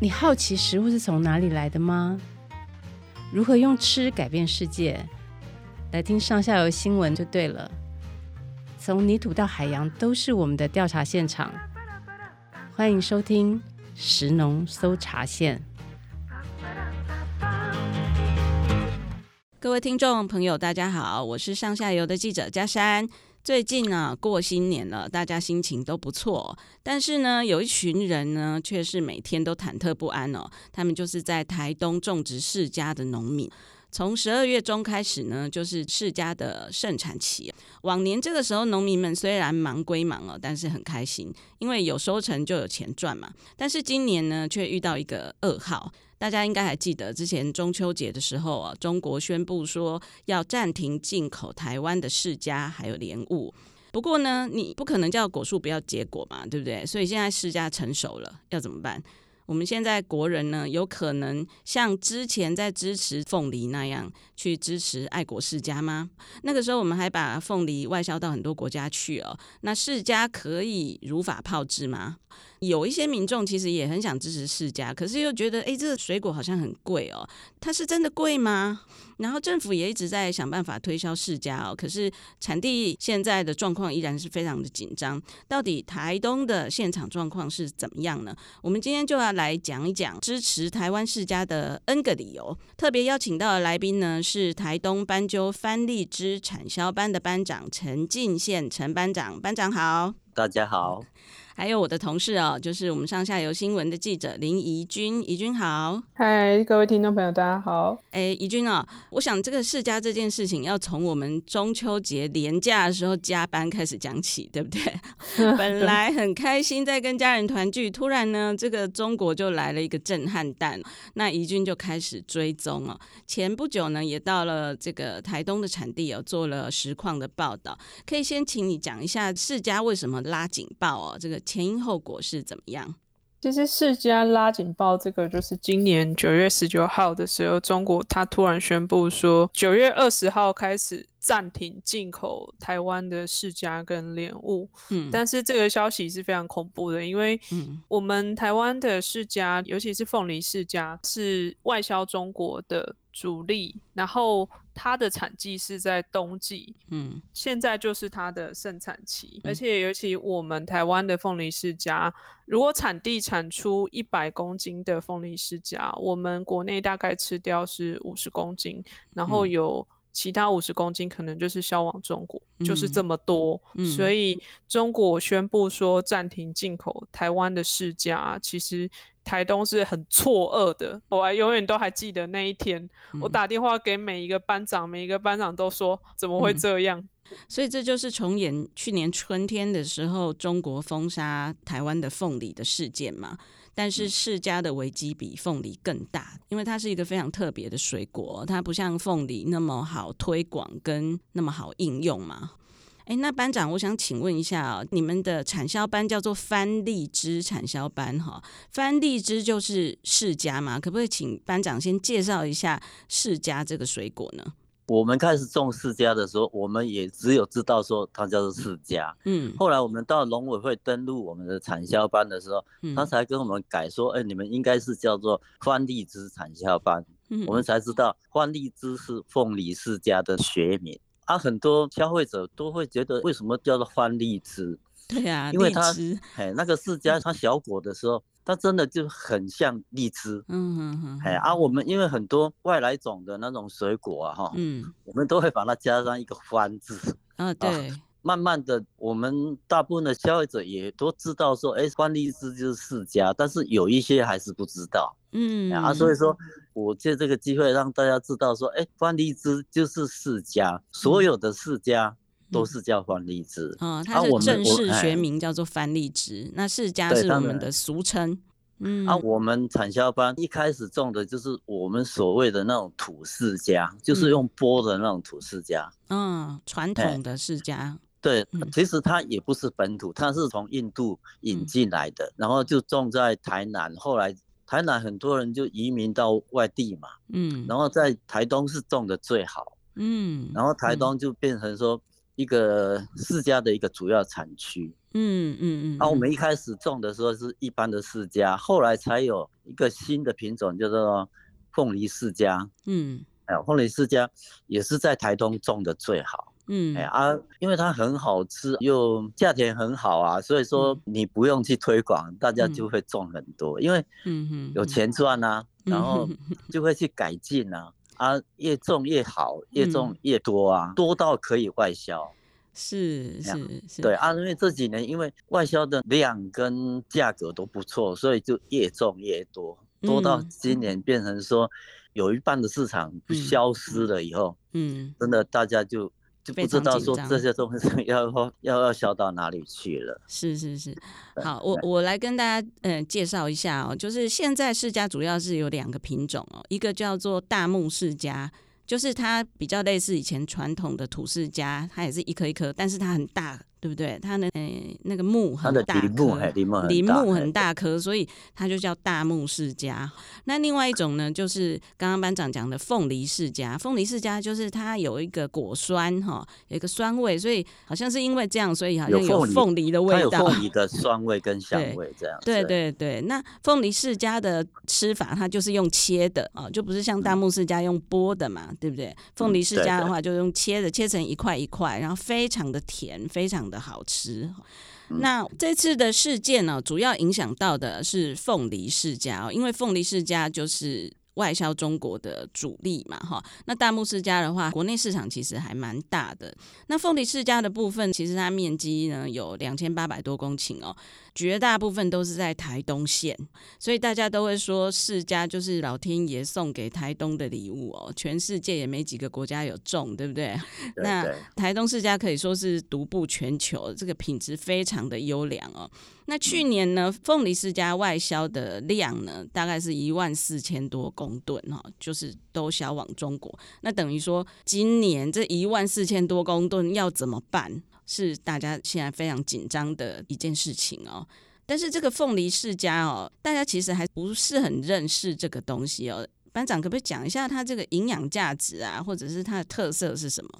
你好奇食物是从哪里来的吗？如何用吃改变世界？来听上下游新闻就对了。从泥土到海洋，都是我们的调查现场。欢迎收听食农搜查线。各位听众朋友，大家好，我是上下游的记者佳珊。最近呢，过新年了，大家心情都不错。但是呢，有一群人呢，却是每天都忐忑不安哦。他们就是在台东种植释迦的农民。从十二月中开始呢，就是释迦的盛产期。往年这个时候，农民们虽然忙归忙哦，但是很开心，因为有收成就有钱赚嘛。但是今年呢，却遇到一个噩耗。大家应该还记得，之前中秋节的时候啊，中国宣布说要暂停进口台湾的释迦还有莲雾。不过呢，你不可能叫果树不要结果嘛，对不对？所以现在释迦成熟了，要怎么办？我们现在国人呢，有可能像之前在支持凤梨那样去支持爱国释迦吗？那个时候我们还把凤梨外销到很多国家去哦。那释迦可以如法炮制吗？有一些民众其实也很想支持世家，可是又觉得，哎，这个水果好像很贵哦。它是真的贵吗？然后政府也一直在想办法推销世家哦，可是产地现在的状况依然是非常的紧张。到底台东的现场状况是怎么样呢？我们今天就要来讲一讲支持台湾世家的 N 个理由。特别邀请到的来宾呢，是台东斑鸠番荔枝产销班的班长陈进宪陈班长，班长好，大家好。还有我的同事哦，就是我们上下游新闻的记者林怡君，怡君好，嗨，各位听众朋友，大家好。哎，怡君啊、哦，我想这个世家这件事情要从我们中秋节连假的时候加班开始讲起，对不对？本来很开心在跟家人团聚，突然呢，这个中国就来了一个震撼弹，那怡君就开始追踪哦。前不久呢，也到了这个台东的产地哦，做了实况的报道。可以先请你讲一下世家为什么拉警报哦？这个。前因后果是怎么样？其实世家拉警报，这个就是今年九月十九号的时候，中国他突然宣布说，九月二十号开始暂停进口台湾的世家跟莲雾。嗯，但是这个消息是非常恐怖的，因为我们台湾的世家，尤其是凤梨世家，是外销中国的主力，然后它的产季是在冬季，嗯，现在就是它的盛产期，而且尤其我们台湾的凤梨世家，如果产地产出一百公斤的凤梨世家，我们国内大概吃掉是五十公斤，然后有其他五十公斤可能就是销往中国，嗯、就是这么多，嗯、所以中国宣布说暂停进口台湾的释迦，其实。台东是很错愕的，我还永远都还记得那一天，嗯、我打电话给每一个班长，每一个班长都说怎么会这样？嗯、所以这就是重演去年春天的时候中国封杀台湾的凤梨的事件嘛。但是释迦的危机比凤梨更大，因为它是一个非常特别的水果，它不像凤梨那么好推广跟那么好应用嘛。哎，那班长，我想请问一下啊，你们的产销班叫做番荔枝产销班哈，番荔枝就是释迦嘛？可不可以请班长先介绍一下释迦这个水果呢？我们开始种释迦的时候，我们也只有知道说它叫做释迦。嗯，后来我们到农委会登录我们的产销班的时候，嗯、他才跟我们改说，哎，你们应该是叫做番荔枝产销班。嗯，我们才知道番荔枝是凤梨释迦的学名。啊，很多消费者都会觉得，为什么叫做番荔枝？对呀、啊，因为它，哎，那个释迦它小果的时候，它真的就很像荔枝。嗯嗯嗯。哎，啊，我们因为很多外来种的那种水果啊，哈，嗯，我们都会把它加上一个番字。啊，对。慢慢的，我们大部分的消费者也都知道说，哎，番荔枝就是世家，但是有一些还是不知道。嗯啊，所以说，我借这个机会让大家知道说，哎，番荔枝就是世家，所有的释迦都是叫番荔枝。嗯，它的正式学名叫做番荔枝，那释迦是我们的俗称。嗯，啊，我们产销班一开始种的就是我们所谓的那种土释迦，就是用剥的那种土释迦。嗯，传统的释迦。对，其实它也不是本土，它是从印度引进来的，然后就种在台南，后来。台南很多人就移民到外地嘛，嗯，然后在台东是种的最好，嗯，然后台东就变成说一个释迦的一个主要产区，嗯嗯嗯。那、我们一开始种的时候是一般的释迦，后来才有一个新的品种叫做凤梨释迦。嗯，哎，凤梨释迦也是在台东种的最好。嗯，哎啊，因为它很好吃，又价钱很好啊，所以说你不用去推广，大家就会种很多，因为有钱赚啊，然后就会去改进啊，啊，越种越好，越种越多啊，多到可以外销。是是是，对啊，因为这几年因为外销的量跟价格都不错，所以就越种越多，多到今年变成说有一半的市场消失了以后，嗯，真的大家就。就不知道说这些东西 要要要销到哪里去了。是是是，好，我我来跟大家嗯、呃、介绍一下哦，就是现在释迦主要是有两个品种哦，一个叫做大木释迦，就是它比较类似以前传统的土释迦，它也是一颗一颗，但是它很大。对不对？它的诶那个木很大颗，林木很大颗，所以它就叫大木世家。那另外一种呢，就是刚刚班长讲的凤梨世家。凤梨世家就是它有一个果酸哈，有一个酸味，所以好像是因为这样，所以好像有凤梨的味道，凤 梨的酸味跟香味这样。对对对，那凤梨世家的吃法，它就是用切的啊，就不是像大木世家用剥的嘛，对不对？凤梨世家的话，就用切的，切成一块一块，然后非常的甜，非常的好吃。那这次的事件呢，主要影响到的是凤梨世家哦，因为凤梨世家就是。外销中国的主力嘛，哈，那大木世家的话，国内市场其实还蛮大的。那凤梨世家的部分，其实它面积呢有两千八百多公顷哦，绝大部分都是在台东县，所以大家都会说释迦就是老天爷送给台东的礼物哦，全世界也没几个国家有种，对不对？对对，那台东释迦可以说是独步全球，这个品质非常的优良哦。那去年呢，凤梨世家外销的量呢，大概是一万四千多公吨哈，就是都销往中国。那等于说，今年这一万四千多公吨要怎么办，是大家现在非常紧张的一件事情哦。但是这个凤梨世家哦，大家其实还不是很认识这个东西哦。班长可不可以讲一下它这个营养价值啊，或者是它的特色是什么？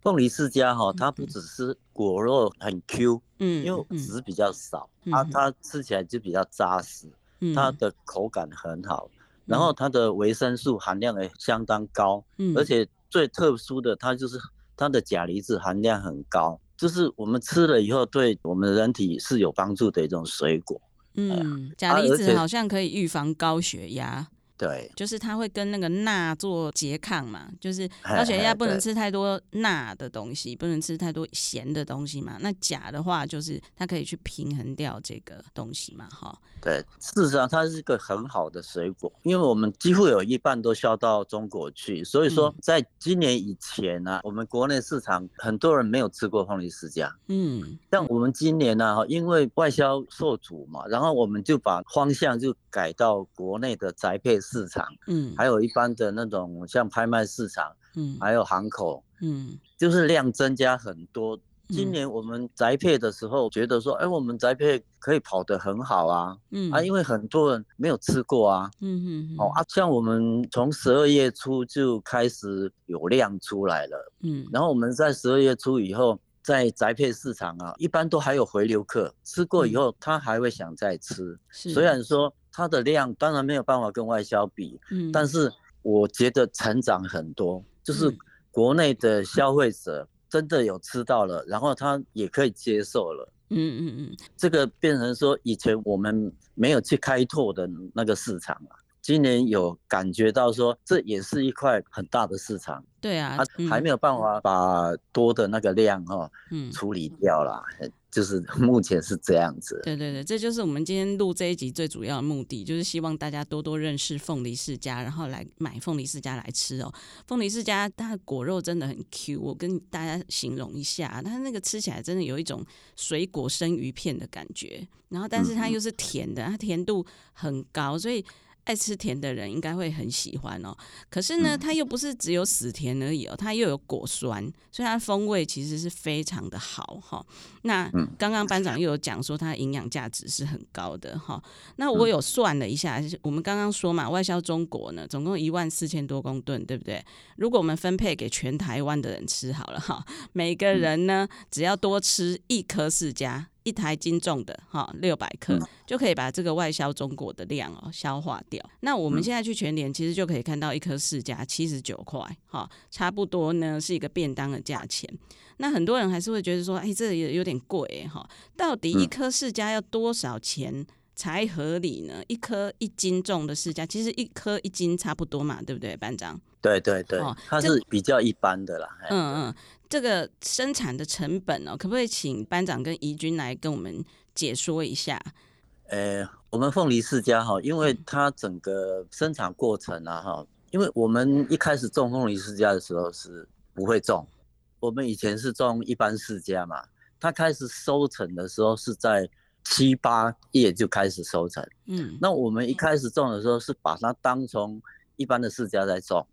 凤梨世家哈，它不只是果肉很 Q，嗯，因为籽比较少，嗯、它它吃起来就比较扎实，嗯、它的口感很好，嗯、然后它的维生素含量也相当高，嗯，而且最特殊的，它就是它的钾离子含量很高，就是我们吃了以后对我们人体是有帮助的一种水果，嗯，钾离子好像可以预防高血压。对，就是它会跟那个钠做拮抗嘛，就是高血压不能吃太多钠的东西，不能吃太多咸的东西嘛。那钾的话，就是它可以去平衡掉这个东西嘛，哈。对，事实上它是一个很好的水果，因为我们几乎有一半都销到中国去，所以说在今年以前呢、啊，我们国内市场很多人没有吃过凤梨释迦。嗯，像我们今年呢，哈，因为外销受阻嘛，然后我们就把方向就改到国内的宅配。市场，嗯，还有一般的那种像拍卖市场，嗯，还有行口，嗯，就是量增加很多。今年我们宅配的时候觉得说，哎，我们宅配可以跑得很好啊，嗯。啊，因为很多人没有吃过啊，嗯嗯，哦啊，像我们从十二月初就开始有量出来了，嗯，然后我们在十二月初以后，在宅配市场啊，一般都还有回流客，吃过以后他还会想再吃，虽然说。它的量当然没有办法跟外销比，嗯，但是我觉得成长很多，就是国内的消费者真的有吃到了，然后他也可以接受了，嗯嗯嗯，这个变成说以前我们没有去开拓的那个市场啊。今年有感觉到说，这也是一块很大的市场。对啊，他还没有办法把多的那个量哈，嗯，处理掉了，就是 目前是这样子。对对对，这就是我们今天录这一集最主要的目的，就是希望大家多多认识凤梨世家，然后来买凤梨世家来吃哦。凤梨世家它的果肉真的很 Q，我跟大家形容一下，它那个吃起来真的有一种水果生鱼片的感觉，然后但是它又是甜的，它甜度很高，所以。爱吃甜的人应该会很喜欢哦，可是呢，它又不是只有死甜而已哦，它又有果酸，所以它风味其实是非常的好哈。那刚刚班长又有讲说它营养价值是很高的哈。那我有算了一下，我们刚刚说嘛，外销中国呢，总共一万四千多公吨，对不对？如果我们分配给全台湾的人吃好了哈，每个人呢只要多吃一颗释迦。一台斤重的哈，六百克、嗯、就可以把这个外销中国的量哦消化掉。那我们现在去全联，其实就可以看到一颗释迦七十九块，哈，差不多呢是一个便当的价钱。那很多人还是会觉得说，哎，这也有点贵哈，到底一颗释迦要多少钱？才合理呢，一颗一斤重的释迦，其实一颗一斤差不多嘛，对不对，班长？对对对，哦、它是比较一般的啦。嗯嗯，这个生产的成本哦，可不可以请班长跟怡君来跟我们解说一下？呃，我们凤梨世家哈，因为它整个生产过程啊哈，因为我们一开始种凤梨世家的时候是不会种，我们以前是种一般世家嘛，它开始收成的时候是在。七八叶就开始收成，嗯，那我们一开始种的时候是把它当成一般的世家在种，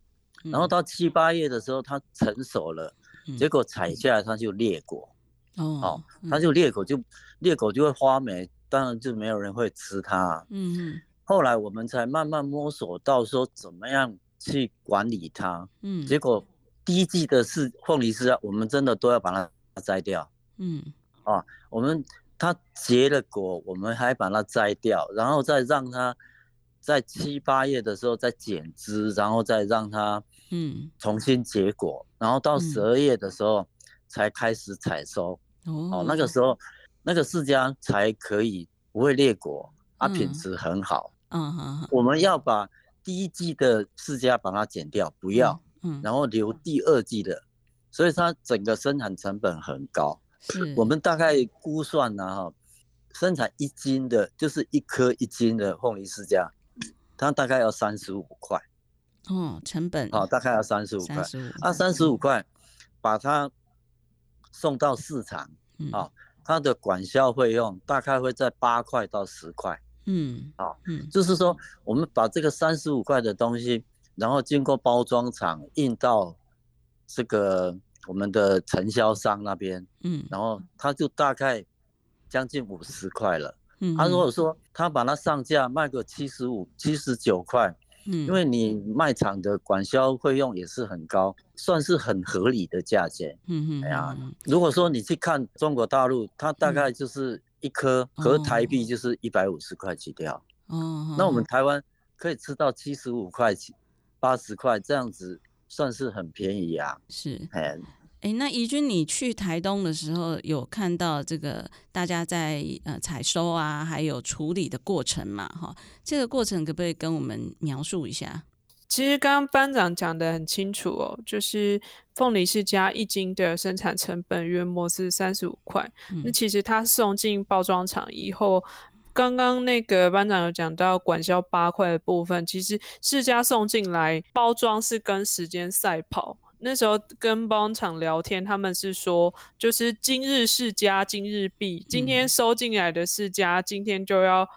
嗯、然后到七八叶的时候它成熟了，嗯、结果采下来它就裂果，哦，哦，它就裂果就裂果就会发霉，当然就没有人会吃它，嗯嗯，后来我们才慢慢摸索到说怎么样去管理它，嗯，结果第一季的是凤梨释迦，我们真的都要把它摘掉，嗯，啊，我们。它结了果，我们还把它摘掉，然后再让它在七八月的时候再剪枝，然后再让它嗯。重新结果，然后到十二月的时候才开始采收。哦，那个时候那个释迦才可以不会裂果，它品质很好。嗯，我们要把第一季的释迦把它剪掉，不要，嗯，然后留。第二季的，所以它整个生产成本很高。我们大概估算呢，哈，生产一斤的，就是一颗一斤的凤梨释迦，它大概要三十五块。哦，成本。好，大概要三十五块。啊，三十五块，把它送到市场，啊，它的管销费用大概会在八块到十块。嗯，啊，嗯，就是说，我们把这个三十五块的东西，然后经过包装厂运到这个。我们的承销商那边，嗯，然后它就大概将近五十块了，嗯，他如果说他把它上架卖个七十五、七十九块，嗯，因为你卖场的管销费用也是很高，算是很合理的价钱，嗯嗯，哎呀，如果说你去看中国大陆，它大概就是一颗合台币就是一百五十块起跳，哦，那我们台湾可以吃到七十五块起、八十块这样子。算是很便宜啊，是，哎、欸，那怡君，你去台东的时候有看到这个大家在呃采收啊，还有处理的过程嘛？哈，这个过程可不可以跟我们描述一下？其实刚刚班长讲的很清楚哦，就是凤梨释迦一斤的生产成本约莫是三十五块，嗯、那其实它送进包装厂以后。刚刚那个班长有讲到管销八块的部分，其实释迦送进来包装是跟时间赛跑。那时候跟包装厂聊天，他们是说，就是今日世家今日毕，今天收进来的释迦今天就要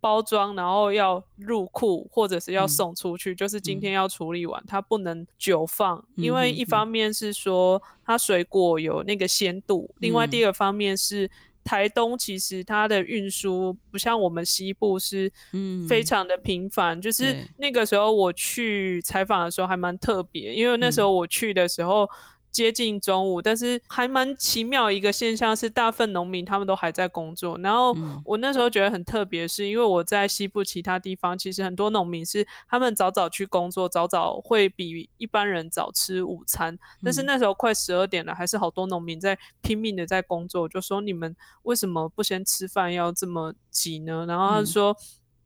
包装，然后要入库或者是要送出去，嗯、就是今天要处理完，它不能久放，因为一方面是说它水果有那个鲜度，另外第二方面是。台东其实它的运输不像我们西部是嗯，非常的频繁。嗯、就是那个时候我去采访的时候还蛮特别，因为那时候我去的时候。接近中午，但是还蛮奇妙一个现象是，大部分农民他们都还在工作。然后我那时候觉得很特别，是因为我在西部其他地方，其实很多农民是他们早早去工作，早早会比一般人早吃午餐。但是那时候快十二点了，还是好多农民在拼命的在工作。就说你们为什么不先吃饭，要这么急呢？然后他说。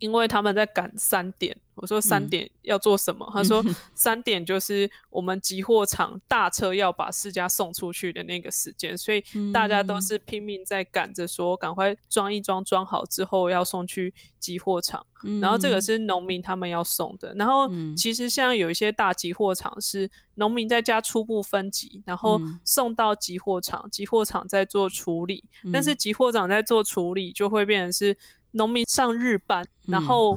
因为他们在赶三点，我说三点要做什么？嗯、他说三点就是我们集货场大车要把世家送出去的那个时间，所以大家都是拼命在赶着说，赶快装一装，装好之后要送去集货场。嗯、然后这个是农民他们要送的。然后其实像有一些大集货场是农民在家初步分级，然后送到集货场，集货场在做处理。但是集货场在做处理就会变成是。农民上日班，然后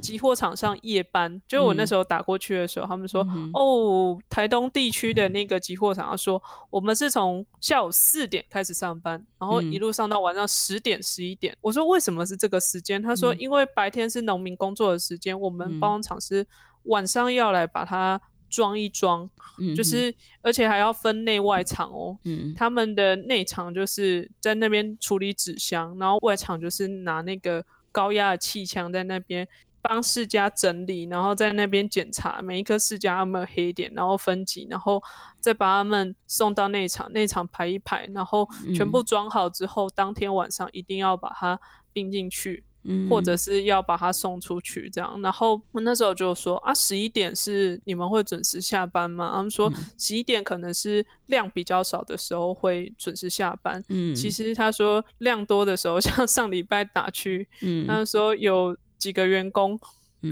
集货厂上夜班。嗯、就我那时候打过去的时候，嗯、他们说：“嗯、哦，台东地区的那个集货厂，他说我们是从下午四点开始上班，然后一路上到晚上十点、十一点。”我说：“为什么是这个时间？”他说：“因为白天是农民工作的时间，我们包装厂是晚上要来把它装一装，嗯，就是而且还要分内外场哦，嗯，他们的内场就是在那边处理纸箱，然后外场就是拿那个高压的气枪在那边帮世家整理，然后在那边检查每一颗世家有没有黑点，然后分级，然后再把他们送到内场，内场排一排，然后全部装好之后，嗯，当天晚上一定要把它并进去。或者是要把它送出去，这样。然后我那时候就说啊，十一点是你们会准时下班吗？他们说十一点可能是量比较少的时候会准时下班。嗯，其实他说量多的时候，像上礼拜打区，嗯，他说有几个员工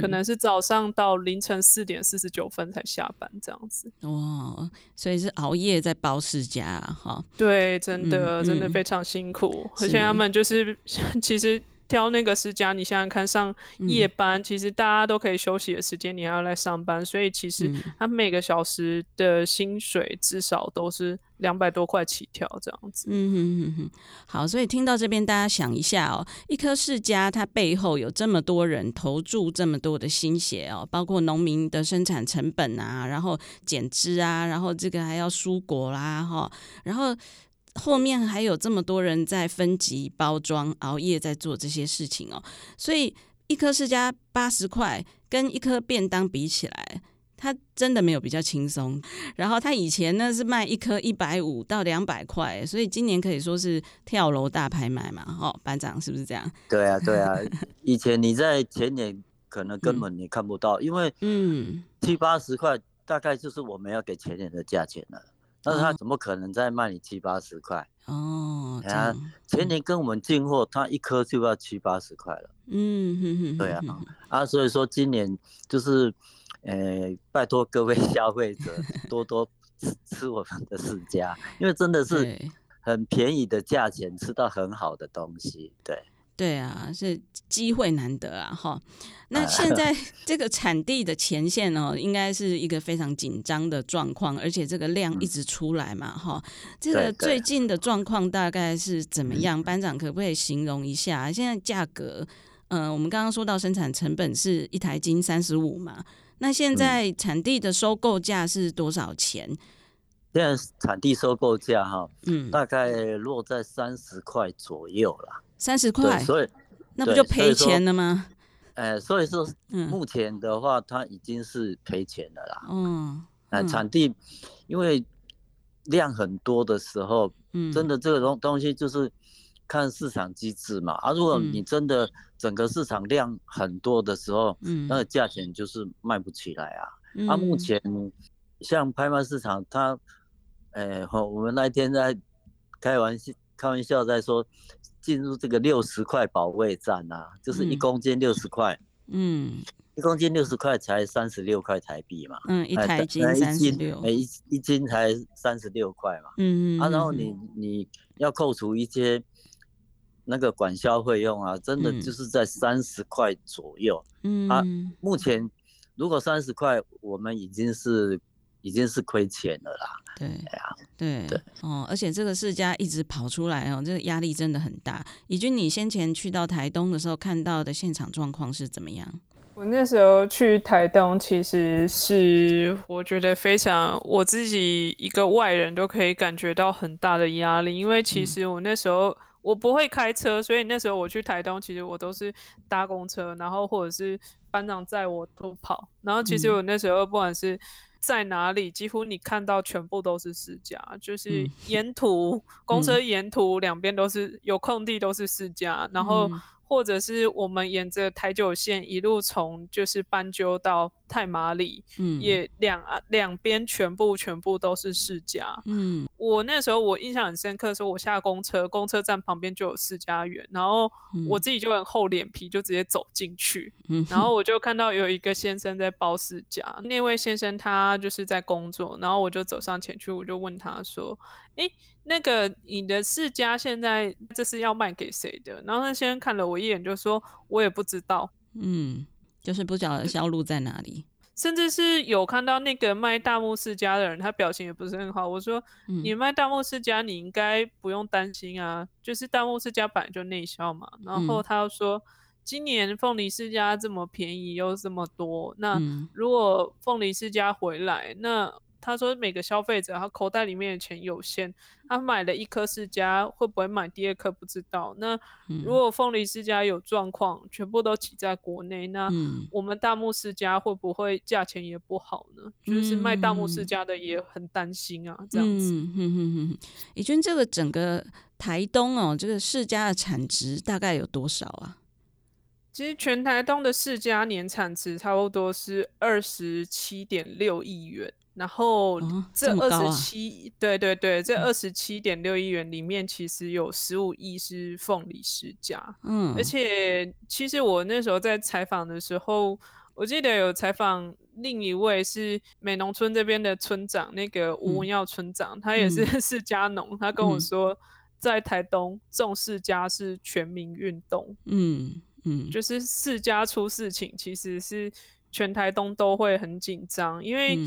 可能是早上到凌晨四点四十九分才下班这样子。哇，所以是熬夜在包世家哈。对，真的、嗯、真的非常辛苦，而且他们就是 其实。挑那个世家，你想想看，上夜班，嗯、其实大家都可以休息的时间，你还要来上班，所以其实他每个小时的薪水至少都是两百多块起跳这样子。嗯哼哼哼，好，所以听到这边，大家想一下哦，一颗世家它背后有这么多人投注这么多的心血哦，包括农民的生产成本啊，然后减枝啊，然后这个还要蔬果啦，哈，然后。后面还有这么多人在分级包装，熬夜在做这些事情哦，所以一颗世家八十块，跟一颗便当比起来，它真的没有比较轻松。然后它以前呢是卖一颗一百五到两百块，所以今年可以说是跳楼大拍卖嘛，哦，班长是不是这样？对啊，对啊，以前你在前年可能根本你看不到，嗯、因为嗯七八十块大概就是我们要给前年的价钱了。但是他怎么可能再卖你七八十块？哦，啊，前年跟我们进货，他一颗就要七八十块了。嗯哼哼，对啊，啊，所以说今年就是，呃，拜托各位 消费者多多吃吃我们的世家，因为真的是很便宜的价钱，吃到很好的东西，对。对啊，是机会难得啊，哈。那现在这个产地的前线哦，应该是一个非常紧张的状况，而且这个量一直出来嘛，哈、嗯。这个最近的状况大概是怎么样？班长可不可以形容一下？现在价格，嗯、呃，我们刚刚说到生产成本是一台斤三十五嘛，那现在产地的收购价是多少钱？现在产地收购价哈，嗯，大概落在三十块左右啦。三十块，所以那不就赔钱了吗？呃，所以说目前的话，它已经是赔钱了啦。嗯，呃，产地因为量很多的时候，嗯，真的这个东东西就是看市场机制嘛。啊，如果你真的整个市场量很多的时候，嗯，那个价钱就是卖不起来啊。嗯，啊，目前像拍卖市场，它，呃，我们那天在开玩笑，开玩笑在说。进入这个六十块保卫战啊，就是一公斤六十块，嗯，一公斤六十块才三十六块台币嘛，嗯，一台斤三十六，每一一斤才三十六块嘛，嗯嗯，啊，然后你你要扣除一些那个管销费用啊，真的就是在三十块左右，嗯。啊，目前如果三十块，我们已经是。已经是亏钱了啦。对，对啊，对对哦，而且这个世家一直跑出来哦，这个压力真的很大。以军，你先前去到台东的时候看到的现场状况是怎么样？我那时候去台东，其实是我觉得非常，我自己一个外人都可以感觉到很大的压力，因为其实我那时候、嗯、我不会开车，所以那时候我去台东，其实我都是搭公车，然后或者是班长载我都跑，然后其实我那时候不管是在哪里，几乎你看到全部都是私家，就是沿途、嗯、公车沿途两边都是有空地，都是私家，然后。嗯或者是我们沿着台九线一路从就是斑鸠到太麻里，嗯，也两两边全部全部都是世家，嗯，我那时候我印象很深刻，说我下公车，公车站旁边就有世家园，然后我自己就很厚脸皮，就直接走进去，嗯，然后我就看到有一个先生在包世家，那位先生他就是在工作，然后我就走上前去，我就问他说，诶。那个你的世家现在这是要卖给谁的？然后那先生看了我一眼，就说：“我也不知道。”嗯，就是不晓得销路在哪里。甚至是有看到那个卖大木世家的人，他表情也不是很好。我说：“嗯、你卖大木世家，你应该不用担心啊，就是大木世家本来就内销嘛。”然后他又说：“今年凤梨世家这么便宜又这么多，那如果凤梨世家回来，那他说每个消费者他口袋里面的钱有限，他买了一颗释迦会不会买第二颗不知道。那如果凤梨世家有状况，全部都挤在国内，那我们大木世家会不会价钱也不好呢？就是卖大木世家的也很担心啊，这样子。嗯哼哼哼，怡君，这个整个台东哦，这个世家的产值大概有多少啊？其实全台东的世家年产值差不多是二十七点六亿元。然后这二十七，对对对，这二十七点六亿元里面，其实有十五亿是凤梨世家。嗯，而且其实我那时候在采访的时候，我记得有采访另一位是美浓村这边的村长，那个吴文耀村长，他也是 世家农，他跟我说，在台东种世家是全民运动。嗯嗯，就是世家出事情，其实是全台东都会很紧张，因为。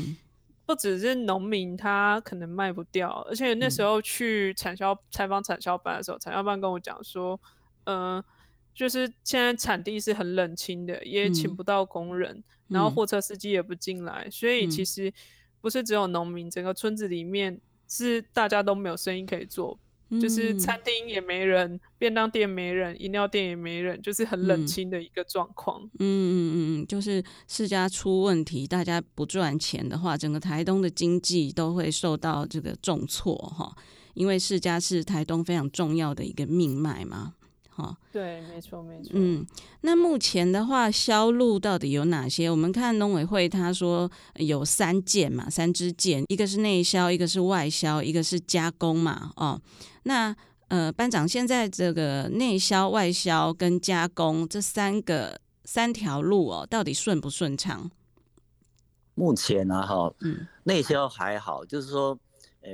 不只是农民，他可能卖不掉，而且那时候去产销采访产销班的时候，产销班跟我讲说，嗯、呃，就是现在产地是很冷清的，也请不到工人，嗯、然后货车司机也不进来，嗯、所以其实不是只有农民，整个村子里面是大家都没有生意可以做。就是餐厅也没人，嗯、便当店没人，饮料店也没人，就是很冷清的一个状况。嗯嗯嗯嗯，就是世家出问题，大家不赚钱的话，整个台东的经济都会受到这个重挫哈。因为世家是台东非常重要的一个命脉嘛。哈，对，没错没错。嗯，那目前的话，销路到底有哪些？我们看农委会他说有三件嘛，三支箭，一个是内销，一个是外销，一个是加工嘛。哦。那呃，班长，现在这个内销、外销跟加工这三个三条路哦，到底顺不顺畅？目前呢，哈，嗯，内销还好，就是说，呃，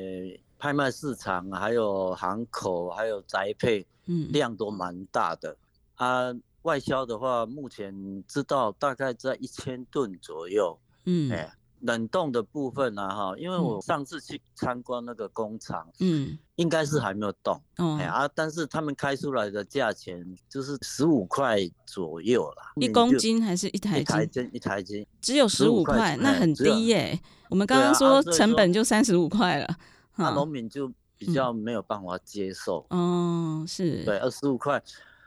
拍卖市场还有行口还有宅配，嗯，量都蛮大的啊。外销的话，目前知道大概在一千吨左右，嗯，哎。冷冻的部分呢，哈，因为我上次去参观那个工厂，嗯，应该是还没有动，嗯，啊，但是他们开出来的价钱就是十五块左右啦，一公斤还是一台斤？一台斤，一台斤，只有十五块，那很低耶。我们刚刚说成本就三十五块了，那农民就比较没有办法接受，哦，是，对，二十五块，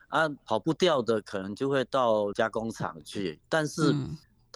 啊，跑不掉的可能就会到加工厂去，但是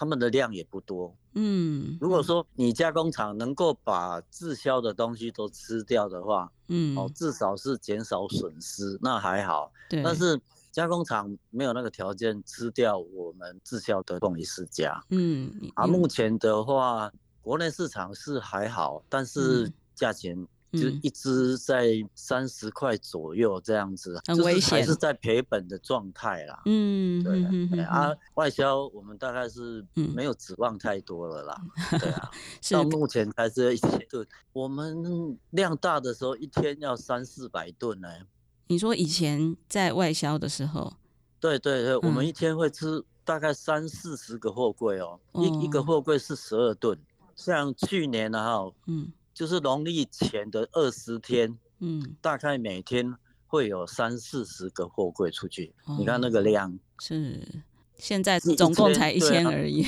他们的量也不多。嗯，如果说你加工厂能够把滞销的东西都吃掉的话，嗯，哦，至少是减少损失，那还好。对。但是加工厂没有那个条件吃掉我们滞销的凤梨世家。嗯。啊，目前的话，国内市场是还好，但是价钱。就一只在三十块左右这样子，很危险，还是在赔本的状态啦。嗯，对，啊，外销我们大概是没有指望太多了啦。嗯、对啊，到目前还是一千吨。我们量大的时候一天要三四百吨呢。你说以前在外销的时候？对对对，我们一天会吃大概三四十个货柜哦，一、嗯、一个货柜是十二吨。像去年呢，哈，嗯。就是农历前的二十天，嗯，大概每天会有三四十个货柜出去。哦、你看那个量，是现在总共才一千而已，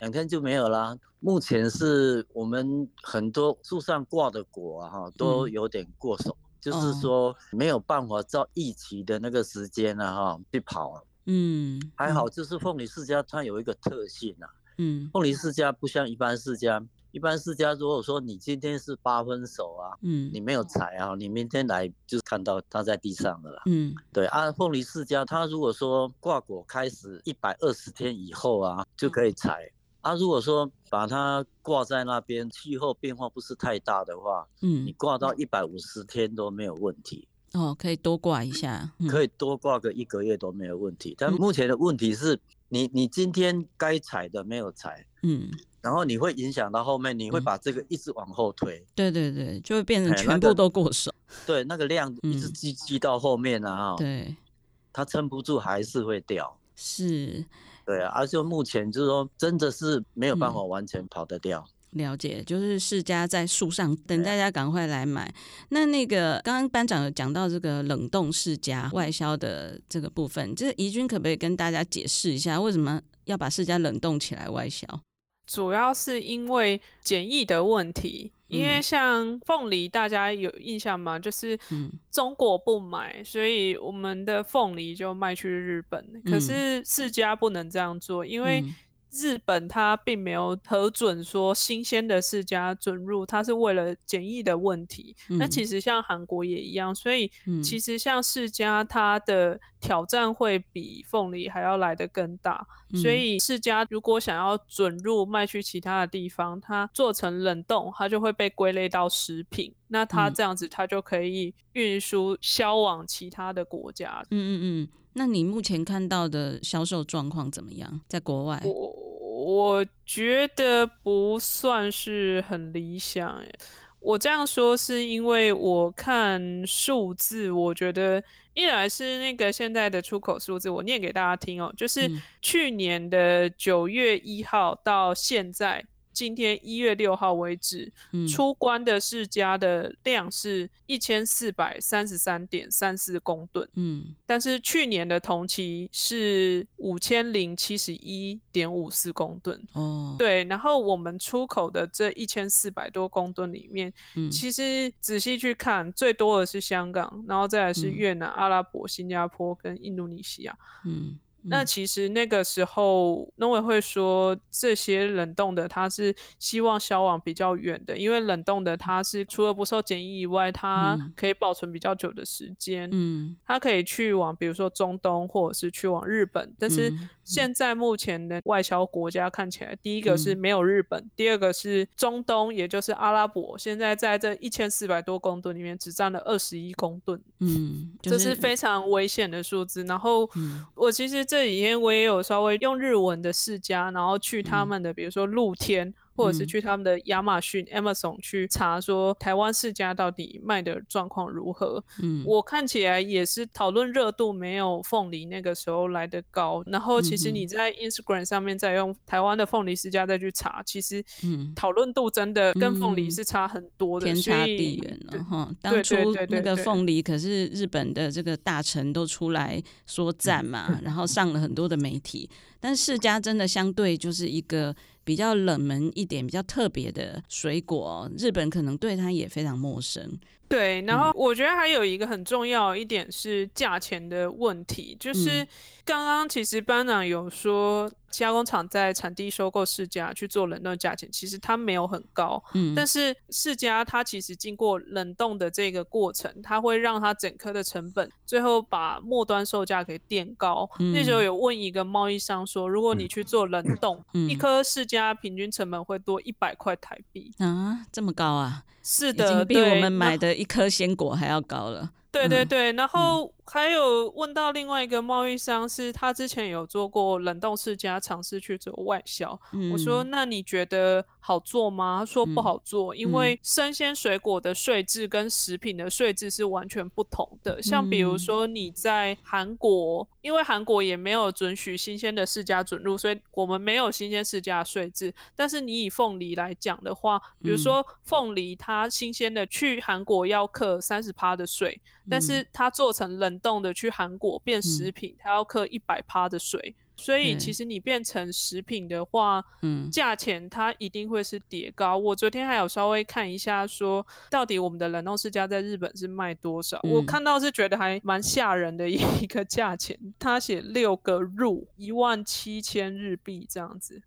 两、啊、天就没有啦。目前是我们很多树上挂的果啊，哈，都有点过手，嗯、就是说没有办法照预期的那个时间啊，哈，去跑。嗯，还好，就是凤梨世家它有一个特性啊，嗯，凤梨世家不像一般释迦。一般释迦，如果说你今天是八分熟啊，嗯，你没有采啊，你明天来就是看到它在地上的啦，嗯，对啊，凤梨释迦，它如果说挂果开始一百二十天以后啊，就可以采啊。如果说把它挂在那边，气候变化不是太大的话，嗯，你挂到一百五十天都没有问题。哦，可以多挂一下，嗯、可以多挂个一个月都没有问题。但目前的问题是你，你今天该采的没有采，嗯。然后你会影响到后面，你会把这个一直往后推。嗯、对对对，就会变成全部都过手。那个、对，那个量 一直积积到后面啊，对，它撑不住还是会掉。是，对啊，而且目前就是说，真的是没有办法完全跑得掉。了解，就是世家在树上等大家赶快来买。那那个刚刚班长有讲到这个冷冻世家外销的这个部分，就是怡君可不可以跟大家解释一下，为什么要把世家冷冻起来外销？主要是因为检疫的问题。因为像凤梨，大家有印象吗？就是中国不买，嗯、所以我们的凤梨就卖去日本。嗯、可是世家不能这样做，因为日本它并没有核准说新鲜的释迦准入，它是为了检疫的问题。那、嗯、其实像韩国也一样，所以其实像释迦它的挑战会比凤梨还要来得更大。嗯、所以释迦如果想要准入卖去其他的地方，它做成冷冻，它就会被归类到食品。那它这样子，它就可以运输销往其他的国家。嗯嗯嗯。那你目前看到的销售状况怎么样？在国外，我我觉得不算是很理想。诶，我这样说是因为我看数字，我觉得一来是那个现在的出口数字，我念给大家听哦，就是去年的九月一号到现在。今天一月六号为止，嗯、出关的释迦的量是一千四百三十三点三四公吨，嗯，但是去年的同期是五千零七十一点五四公吨，哦，对，然后我们出口的这一千四百多公吨里面，嗯、其实仔细去看，最多的是香港，然后再来是越南、嗯、阿拉伯、新加坡跟印度尼西亚，嗯。那其实那个时候农委会说，这些冷冻的它是希望销往比较远的，因为冷冻的它是除了不受检疫以外，它可以保存比较久的时间。嗯，它可以去往比如说中东或者是去往日本，但是现在目前的外销国家看起来，第一个是没有日本，第二个是中东，也就是阿拉伯，现在在这一千四百多公吨里面只占了二十一公吨。嗯，这是非常危险的数字。然后我其实。这几天我也有稍微用日文的世家，然后去他们的，比如说露天。或者是去他们的亚马逊、嗯、Amazon 去查说台湾世家到底卖的状况如何？嗯，我看起来也是讨论热度没有凤梨那个时候来的高。然后其实你在 Instagram 上面再用台湾的凤梨世家再去查，其实讨论度真的跟凤梨是差很多的，天差地远了哈。当初那个凤梨可是日本的这个大臣都出来说赞嘛，然后上了很多的媒体。但世家真的相对就是一个。比较冷门一点、比较特别的水果，日本可能对它也非常陌生。对，然后我觉得还有一个很重要一点是价钱的问题，就是刚刚其实班长有说。加工厂在产地收购世家去做冷冻，价钱其实它没有很高，嗯，但是世家它其实经过冷冻的这个过程，它会让它整颗的成本最后把末端售价给垫高。嗯、那时候有问一个贸易商说，如果你去做冷冻，嗯、一颗世家平均成本会多一百块台币啊，这么高啊？是的，已经比我们买的一颗鲜果还要高了。对对对，然后还有问到另外一个贸易商，是他之前有做过冷冻世家，尝试去做外销。嗯、我说，那你觉得好做吗？他说不好做，嗯、因为生鲜水果的税制跟食品的税制是完全不同的。嗯、像比如说你在韩国，因为韩国也没有准许新鲜的释迦准入，所以我们没有新鲜释迦税制。但是你以凤梨来讲的话，比如说凤梨它新鲜的去韩国要课三十趴的税。但是它做成冷冻的去韩国变食品，它要课一百趴的税，所以其实你变成食品的话，嗯，价钱它一定会是叠高。我昨天还有稍微看一下，说到底我们的冷冻世家在日本是卖多少？我看到是觉得还蛮吓人的一个价钱，他写六个入一万七千日币这样子。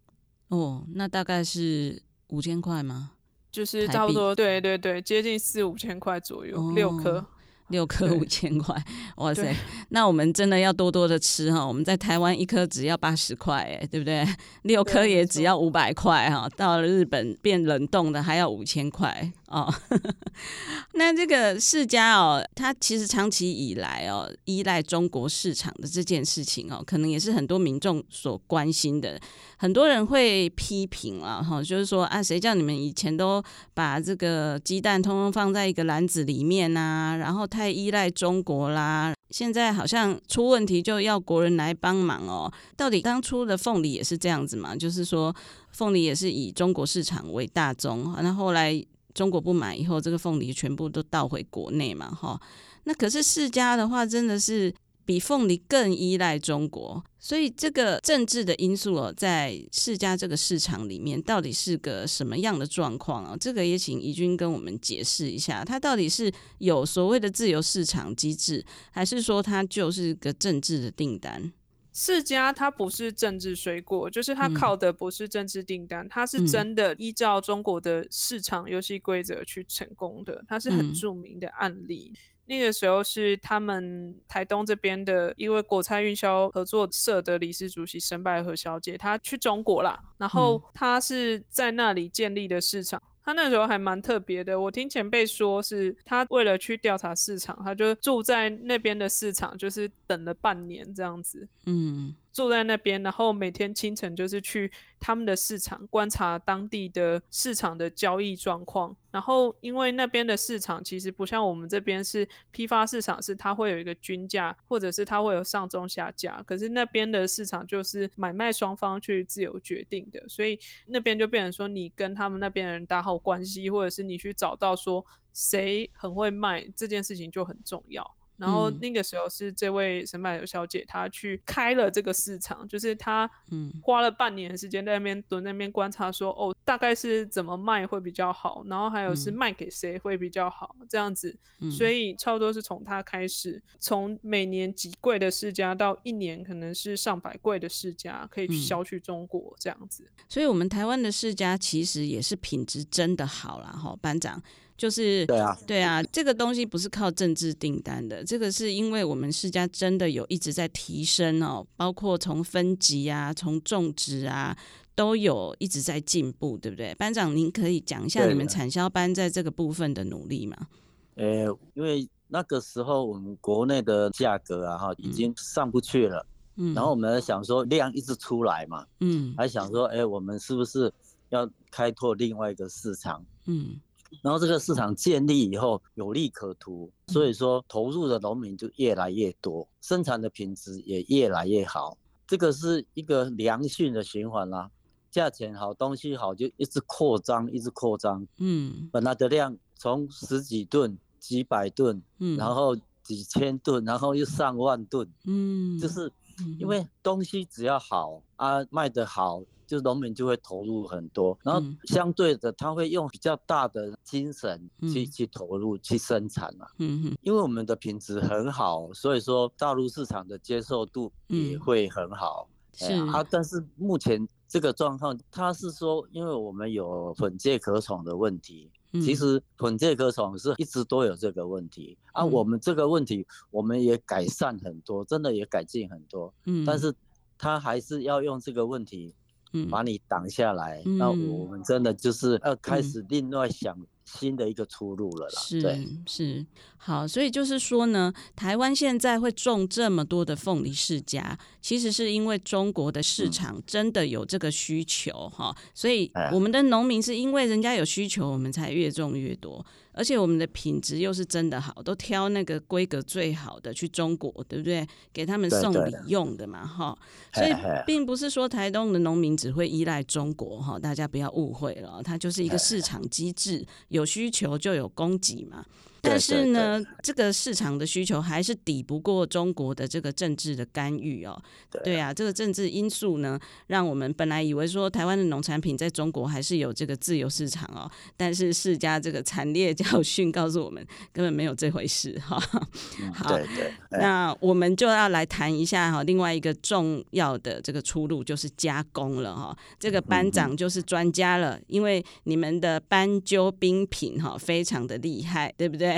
哦，那大概是五千块吗？就是差不多，对对对，接近四五千块左右，六颗。六颗五千块，哇塞！那我们真的要多多的吃哈。我们在台湾一颗只要八十块，哎，对不对？六颗也只要五百块哈。到了日本变冷冻的还要五千块。哦。那这个世家哦，它其实长期以来哦，依赖中国市场的这件事情哦，可能也是很多民众所关心的。很多人会批评啊，哈，就是说啊，谁叫你们以前都把这个鸡蛋通通放在一个篮子里面呐、然后太依赖中国啦，现在好像出问题就要国人来帮忙哦。到底当初的凤梨也是这样子吗？就是说凤梨也是以中国市场为大宗，那后来中国不买以后，这个凤梨全部都倒回国内嘛，哈。那可是世家的话，真的是。比凤梨更依赖中国，所以这个政治的因素哦，在世家这个市场里面，到底是个什么样的状况啊？这个也请怡君跟我们解释一下，它到底是有所谓的自由市场机制，还是说它就是个政治的订单？释迦它不是政治水果，就是它靠的不是政治订单，嗯、它是真的依照中国的市场游戏规则去成功的，它是很著名的案例。嗯那个时候是他们台东这边的一位国菜运销合作社的理事主席沈百合小姐，她去中国啦，然后她是在那里建立的市场。他那时候还蛮特别的，我听前辈说是他为了去调查市场，他就住在那边的市场，就是等了半年这样子。嗯。住在那边，然后每天清晨就是去他们的市场观察当地的市场的交易状况。然后因为那边的市场其实不像我们这边是批发市场，是它会有一个均价，或者是它会有上中下价。可是那边的市场就是买卖双方去自由决定的，所以那边就变成说你跟他们那边人打好关系，或者是你去找到说谁很会卖这件事情就很重要。然后那个时候是这位沈百合小姐，她去开了这个市场，就是她花了半年的时间在那边蹲那边观察说，说哦，大概是怎么卖会比较好，然后还有是卖给谁会比较好，这样子。所以差不多是从她开始，从每年几柜的世家到一年可能是上百柜的世家可以销去中国这样子。所以我们台湾的世家其实也是品质真的好啦，哈，班长。就是对啊，对啊，这个东西不是靠政治订单的，这个是因为我们世家真的有一直在提升哦，包括从分级啊，从种植啊，都有一直在进步，对不对？班长，您可以讲一下你们产销班在这个部分的努力吗？呃，因为那个时候我们国内的价格啊，哈，已经上不去了，嗯，然后我们想说量一直出来嘛，嗯，还想说，哎，我们是不是要开拓另外一个市场？嗯。然后这个市场建立以后有利可图，所以说投入的农民就越来越多，生产的品质也越来越好。这个是一个良性的循环啦，价钱好，东西好，就一直扩张，一直扩张。嗯，本来的量从十几吨、几百吨，嗯，然后几千吨，然后又上万吨。嗯，就是因为东西只要好啊，卖得好。就农民就会投入很多，然后相对的，他会用比较大的精神去、嗯、去投入去生产嘛。嗯哼，因为我们的品质很好，所以说大陆市场的接受度也会很好。是、啊，但是目前这个状况，他是说，因为我们有粉介壳虫的问题，嗯、其实粉介壳虫是一直都有这个问题啊。我们这个问题我们也改善很多，真的也改进很多。嗯，但是他还是要用这个问题。把你挡下来，嗯，那我们真的就是要开始另外想新的一个出路了啦。是是，好，所以就是说呢，台湾现在会种这么多的凤梨世家，其实是因为中国的市场真的有这个需求哈，嗯，所以我们的农民是因为人家有需求，我们才越种越多。而且我们的品质又是真的好，都挑那个规格最好的去中国，对不对？给他们送礼用的嘛，哈。所以并不是说台东的农民只会依赖中国，哈，大家不要误会了，它就是一个市场机制，有需求就有供给嘛。但是呢，这个市场的需求还是抵不过中国的这个政治的干预哦。对啊，这个政治因素呢，让我们本来以为说台湾的农产品在中国还是有这个自由市场哦。但是世家这个惨烈教训告诉我们，根本没有这回事哈。好，对对。那我们就要来谈一下哈，另外一个重要的这个出路就是加工了哈。这个班长就是专家了，因为你们的斑鸠冰品哈非常的厉害，对不对？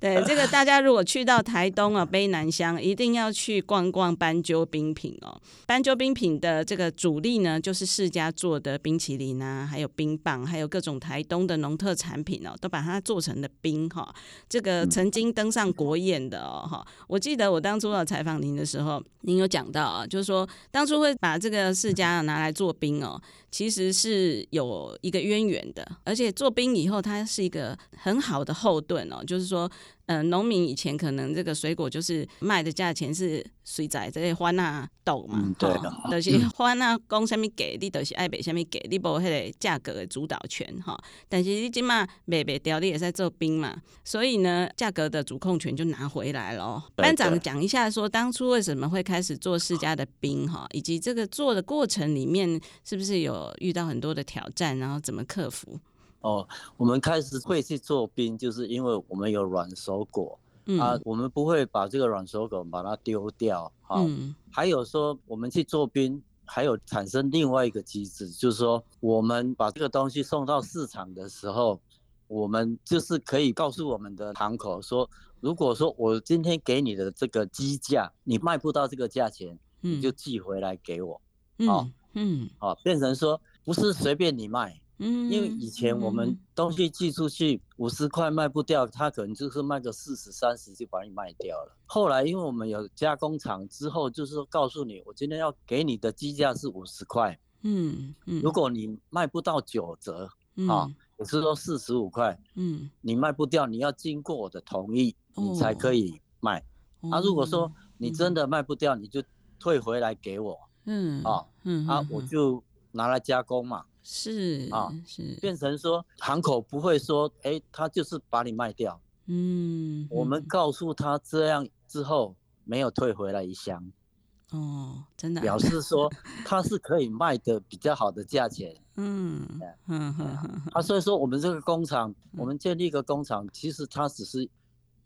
对，对，这个大家如果去到台东啊，卑南乡，一定要去逛逛斑鸠冰品哦。斑鸠冰品的这个主力呢，就是世家做的冰淇淋啊，还有冰棒，还有各种台东的农特产品哦，都把它做成了冰哈。这个曾经登上国宴的哦哈。我记得我当初要采访您的时候，您有讲到啊，就是说当初会把这个世家拿来做冰哦。其实是有一个渊源的，而且做冰以后，它是一个很好的后盾哦。就是说，呃，农民以前可能这个水果就是卖的价钱是水仔这些花纳豆嘛，嗯、对的，就是花纳讲什么给，你都是爱卖什么给，你无迄个价格的主导权哈。但是你今嘛卖卖掉，你也在做兵嘛，所以呢，价格的主控权就拿回来了。班长讲一下，说当初为什么会开始做世家的兵哈，以及这个做的过程里面是不是有？遇到很多的挑战，然后怎么克服？哦，我们开始会去做冰，就是因为我们有软熟果、嗯、啊，我们不会把这个软熟果把它丢掉。啊、嗯，还有说我们去做冰，还有产生另外一个机制，就是说我们把这个东西送到市场的时候，我们就是可以告诉我们的堂口说，如果说我今天给你的这个基价，你卖不到这个价钱，你就寄回来给我。嗯。哦嗯，啊，变成说不是随便你卖，嗯，因为以前我们东西寄出去五十块卖不掉，他可能就是卖个四十、三十就把你卖掉了。后来因为我们有加工厂之后，就是说告诉你，我今天要给你的基价是五十块，嗯嗯，如果你卖不到九折，啊，也是说四十五块，嗯，你卖不掉，你要经过我的同意，你才可以卖。啊，如果说你真的卖不掉，你就退回来给我。嗯啊，嗯啊，我就拿来加工嘛，是啊，是。变成说行口不会说，哎、欸，他就是把你卖掉，嗯，我们告诉他这样之后没有退回来一箱，哦，真的表示说他是可以卖的比较好的价钱，嗯嗯嗯，啊，所以说我们这个工厂，我们建立一个工厂，其实它只是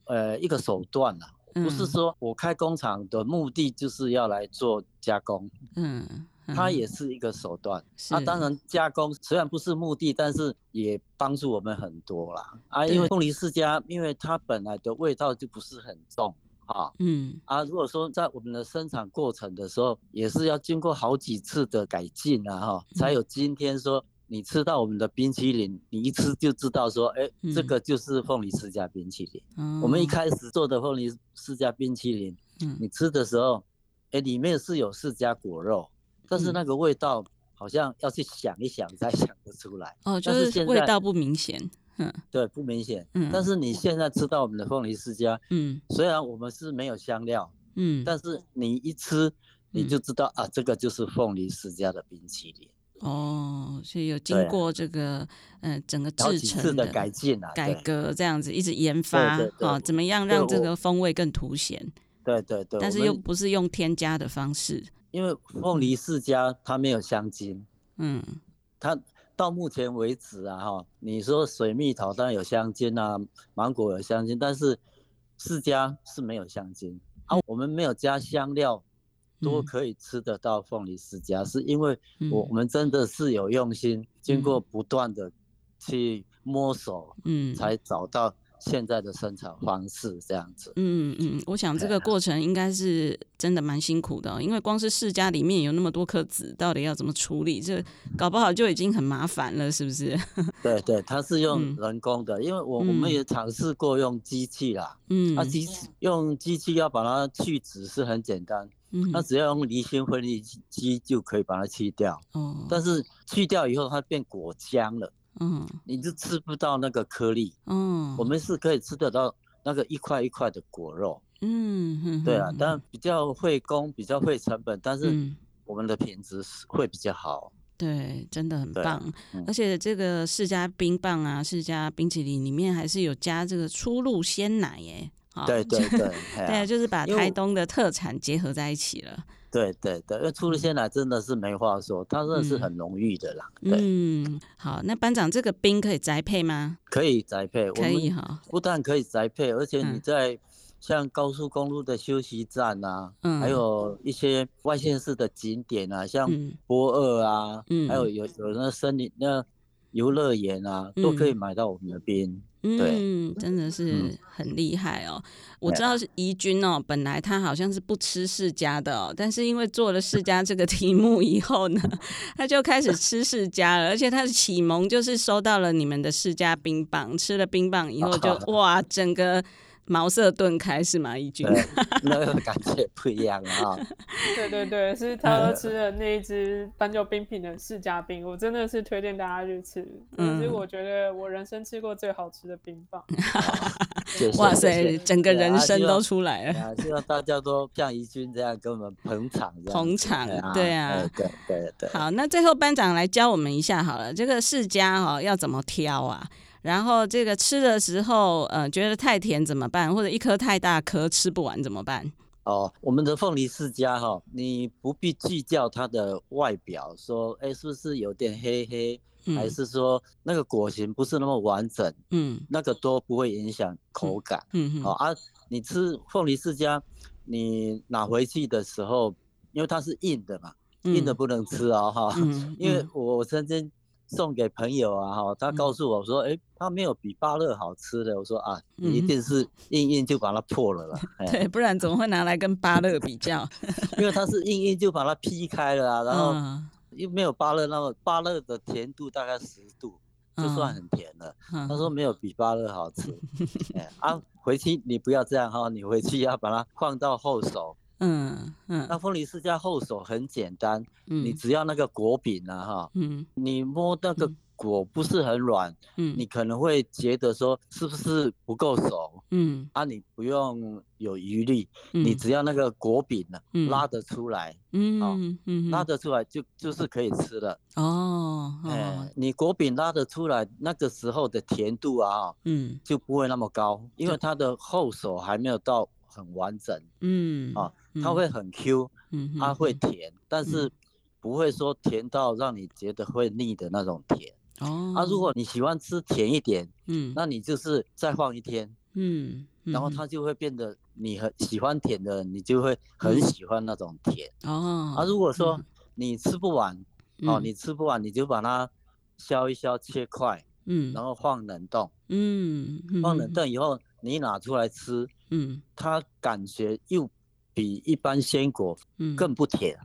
呃一个手段啊。不是说我开工厂的目的就是要来做加工，嗯，它也是一个手段。那当然加工虽然不是目的，但是也帮助我们很多啦。啊，因为凤梨世家，因为它本来的味道就不是很重啊，嗯，啊，如果说在我们的生产过程的时候，也是要经过好几次的改进啊，哈，才有今天说。你吃到我们的冰淇淋，你一吃就知道说，哎、这个就是凤梨世家冰淇淋。嗯、我们一开始做的凤梨世家冰淇淋，嗯、你吃的时候，哎、欸，里面是有释迦果肉，但是那个味道好像要去想一想才 想得出来。哦，就是味道不明显。嗯，对，不明显。嗯，但是你现在吃到我们的凤梨世家，嗯，虽然我们是没有香料，嗯，但是你一吃你就知道、嗯、啊，这个就是凤梨世家的冰淇淋。哦，所以有经过这个，嗯、呃，整个制程的改进啊，改革这样子一直研发啊，怎么样让这个风味更凸显？对对对，但是又不是用添加的方式，因为凤梨世家它没有香精，嗯，它到目前为止啊，哈，你说水蜜桃当然有香精啊，芒果有香精，但是世家是没有香精，啊，我们没有加香料。都可以吃得到凤梨释迦，是因为我我们真的是有用心，经过不断的去摸索，嗯，才找到现在的生产方式这样子。嗯嗯，我想这个过程应该是真的蛮辛苦的哦，因为光是世家里面有那么多颗籽，到底要怎么处理，这搞不好就已经很麻烦了，是不是？对对，它是用人工的，因为我我们也尝试过用机器啦，嗯，啊机器用机器要把它去籽是很简单。嗯，那只要用离心分离机就可以把它去掉。哦，但是去掉以后它变果浆了。嗯，你就吃不到那个颗粒。嗯，我们是可以吃得到那个一块一块的果肉。嗯哼，对啊，但比较费工，比较费成本，但是我们的品质会比较好。对，真的很棒。而且这个世家冰棒啊，世家冰淇淋里面还是有加这个初露鲜奶耶。对对对，对，就是把台东的特产结合在一起了。对对对，因为出了鲜奶真的是没话说，它真的是很浓郁的啦。嗯，好，那班长这个冰可以宅配吗？可以宅配，可以哈。不但可以宅配，而且你在像高速公路的休息站啊，还有一些外县市的景点啊，像博二啊，还有有有那森林那游乐园啊，都可以买到我们的冰。嗯，真的是很厉害哦。我知道是怡君哦，本来他好像是不吃世家的哦，但是因为做了世家这个题目以后呢，他就开始吃世家了，而且他的启蒙就是收到了你们的世家冰棒，吃了冰棒以后就 哇，整个。茅塞顿开是吗？怡君，那个感觉不一样啊！对对对，是 他吃的那一只斑鸠冰品的世家冰，我真的是推荐大家去吃。嗯，是我觉得我人生吃过最好吃的冰棒。哇塞，整个人生都出来了！希望大家都像怡君这样跟我们捧场，捧场，对啊，对对对。好，那最后班长来教我们一下好了，这个世家哦要怎么挑啊？然后这个吃的时候，呃，觉得太甜怎么办？或者一颗太大颗吃不完怎么办？哦，我们的凤梨世家哈，你不必计较它的外表，说，哎，是不是有点黑黑，嗯、还是说那个果形不是那么完整？嗯，那个都不会影响口感。嗯嗯。好、哦、啊，你吃凤梨世家，你拿回去的时候，因为它是硬的嘛，嗯、硬的不能吃哦，哈、因为我曾经。送给朋友啊，哈，他告诉我说，哎、嗯，他没有比芭乐好吃的。我说啊，你一定是 硬硬就把它破了啦。嗯、对，不然怎么会拿来跟芭乐比较？因为它是硬硬就把它劈开了啊，然后又没有芭乐那么，芭乐的甜度大概十度，就算很甜了。嗯、他说没有比芭乐好吃。哎、啊，回去你不要这样哈，你回去要把它放到后手。嗯嗯，那。凤梨释迦后手很简单，嗯，你只要那个果柄啊哈，嗯，你摸那个果不是很软，嗯，你可能会觉得说是不是不够熟，嗯，啊，你不用有余力，你只要那个果柄呢，拉得出来，嗯嗯，拉得出来就就是可以吃了。哦，哎，你果柄拉得出来，那个时候的甜度啊，嗯，就不会那么高，因为它的后手还没有到很完整，嗯啊。它会很 Q，它会甜，但是不会说甜到让你觉得会腻的那种甜。哦，啊，如果你喜欢吃甜一点，嗯，那你就是再放一天，嗯，然后它就会变得你很喜欢甜的，你就会很喜欢那种甜。哦，啊，如果说你吃不完，哦，你吃不完，你就把它削一削，切块，嗯，然后放冷冻，嗯，放冷冻以后你拿出来吃，嗯，它感觉又。比一般鲜果更不甜，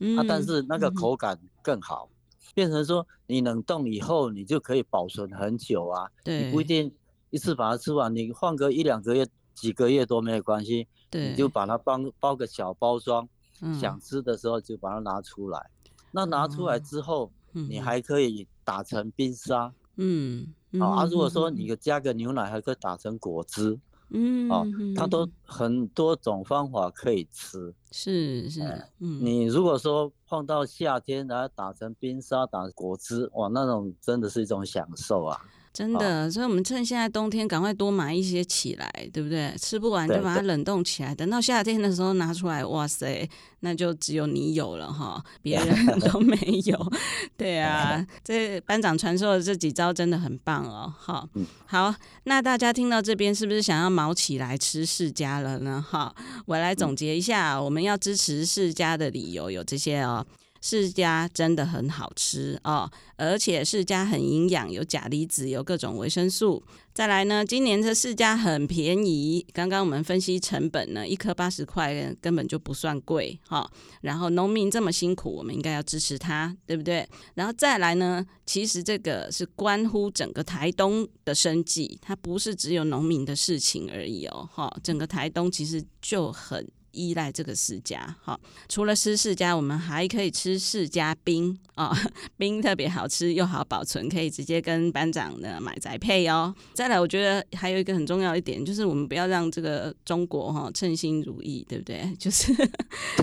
嗯、啊，但是那个口感更好，嗯、变成说你冷冻以后，你就可以保存很久啊。对，你不一定一次把它吃完，你放个一两个月、几个月都没有关系。对，你就把它包包个小包装，嗯、想吃的时候就把它拿出来。那拿出来之后，嗯、你还可以打成冰沙。嗯，好啊，如果说你加个牛奶，还可以打成果汁。嗯，哦，它都很多种方法可以吃，是是，嗯，你如果说放到夏天，然后打成冰沙，打果汁，哇，那种真的是一种享受啊。真的，所以我们趁现在冬天赶快多买一些起来，对不对？吃不完就把它冷冻起来，等到夏天的时候拿出来，哇塞，那就只有你有了哈，别人 都没有。对啊，这班长传授的这几招真的很棒哦。好，好，那大家听到这边是不是想要毛起来吃释迦了呢？哈，我来总结一下，我们要支持释迦的理由有这些哦。释迦真的很好吃哦，而且释迦很营养，有钾离子，有各种维生素。再来呢，今年的释迦很便宜。刚刚我们分析成本呢，一颗八十块根本就不算贵哈、然后农民这么辛苦，我们应该要支持他，对不对？然后再来呢，其实这个是关乎整个台东的生计，它不是只有农民的事情而已哦。哈、整个台东其实就很。依赖这个释迦，好，除了吃释迦，我们还可以吃释迦冰啊、哦，冰特别好吃又好保存，可以直接跟班长呢买宅配哦。再来，我觉得还有一个很重要一点，就是我们不要让这个中国哈称心如意，对不对？就是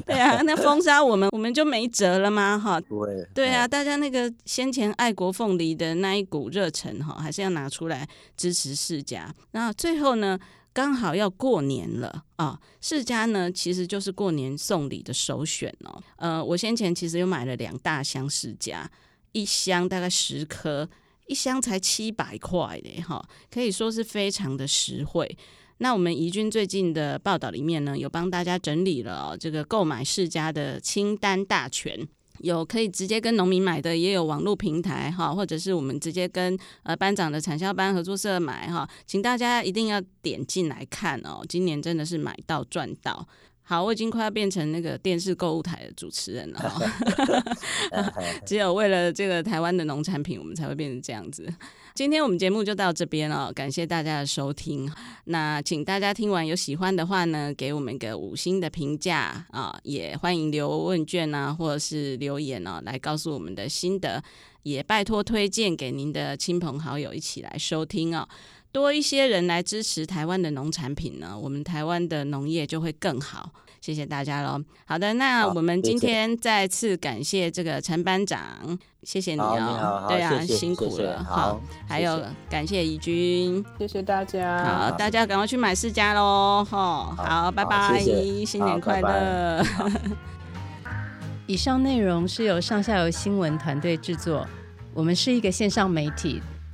对啊，那封杀我们，我们就没辙了吗？哈，对，对啊，大家那个先前爱国凤梨的那一股热忱哈，还是要拿出来支持释迦。那最后呢？刚好要过年了啊，释迦呢其实就是过年送礼的首选哦。呃，我先前其实有买了两大箱释迦，一箱大概十颗，一箱才七百块的哈，可以说是非常的实惠。那我们怡君最近的报道里面呢，有帮大家整理了这个购买释迦的清单大全。有可以直接跟农民买的，也有网络平台哈，或者是我们直接跟呃班长的产销班合作社买哈，请大家一定要点进来看哦，今年真的是买到赚到。好，我已经快要变成那个电视购物台的主持人了 哈，只有为了这个台湾的农产品，我们才会变成这样子。今天我们节目就到这边了，感谢大家的收听。那请大家听完有喜欢的话呢，给我们一个五星的评价啊，也欢迎留问卷啊，或者是留言哦，来告诉我们的心得，也拜托推荐给您的亲朋好友一起来收听哦。多一些人来支持台湾的农产品呢，我们台湾的农业就会更好。谢谢大家喽。好的，那我们今天再次感谢这个陈班长，谢谢你哦。对啊，辛苦了。好，还有感谢怡君，谢谢大家。好，大家赶快去买世家喽。好，好，拜拜，新年快乐。以上内容是由上下游新闻团队制作，我们是一个线上媒体。